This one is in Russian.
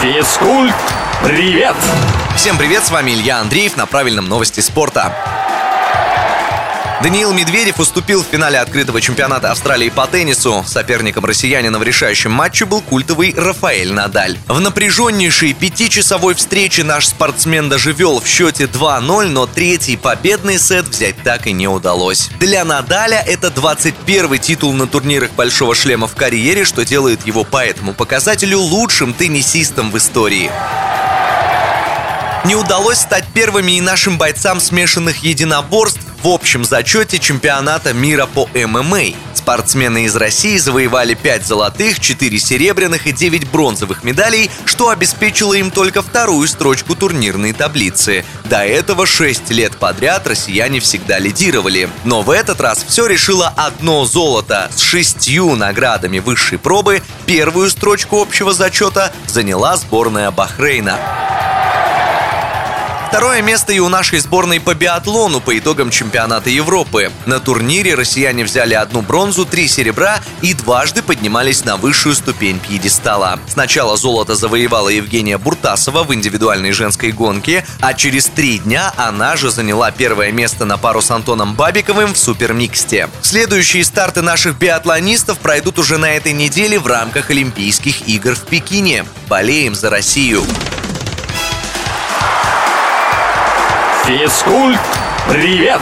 Физкульт, привет! Всем привет, с вами Илья Андреев на правильном новости спорта. Даниил Медведев уступил в финале открытого чемпионата Австралии по теннису. Соперником россиянина в решающем матче был культовый Рафаэль Надаль. В напряженнейшей пятичасовой встрече наш спортсмен даже вел в счете 2-0, но третий победный сет взять так и не удалось. Для Надаля это 21 титул на турнирах Большого шлема в карьере, что делает его по этому показателю лучшим теннисистом в истории. Не удалось стать первыми и нашим бойцам смешанных единоборств в общем зачете чемпионата мира по ММА. Спортсмены из России завоевали 5 золотых, 4 серебряных и 9 бронзовых медалей, что обеспечило им только вторую строчку турнирной таблицы. До этого 6 лет подряд россияне всегда лидировали. Но в этот раз все решило одно золото. С шестью наградами высшей пробы первую строчку общего зачета заняла сборная Бахрейна. Второе место и у нашей сборной по биатлону по итогам чемпионата Европы. На турнире россияне взяли одну бронзу, три серебра и дважды поднимались на высшую ступень пьедестала. Сначала золото завоевала Евгения Буртасова в индивидуальной женской гонке, а через три дня она же заняла первое место на пару с Антоном Бабиковым в супермиксте. Следующие старты наших биатлонистов пройдут уже на этой неделе в рамках Олимпийских игр в Пекине. Болеем за Россию! Физкульт, привет!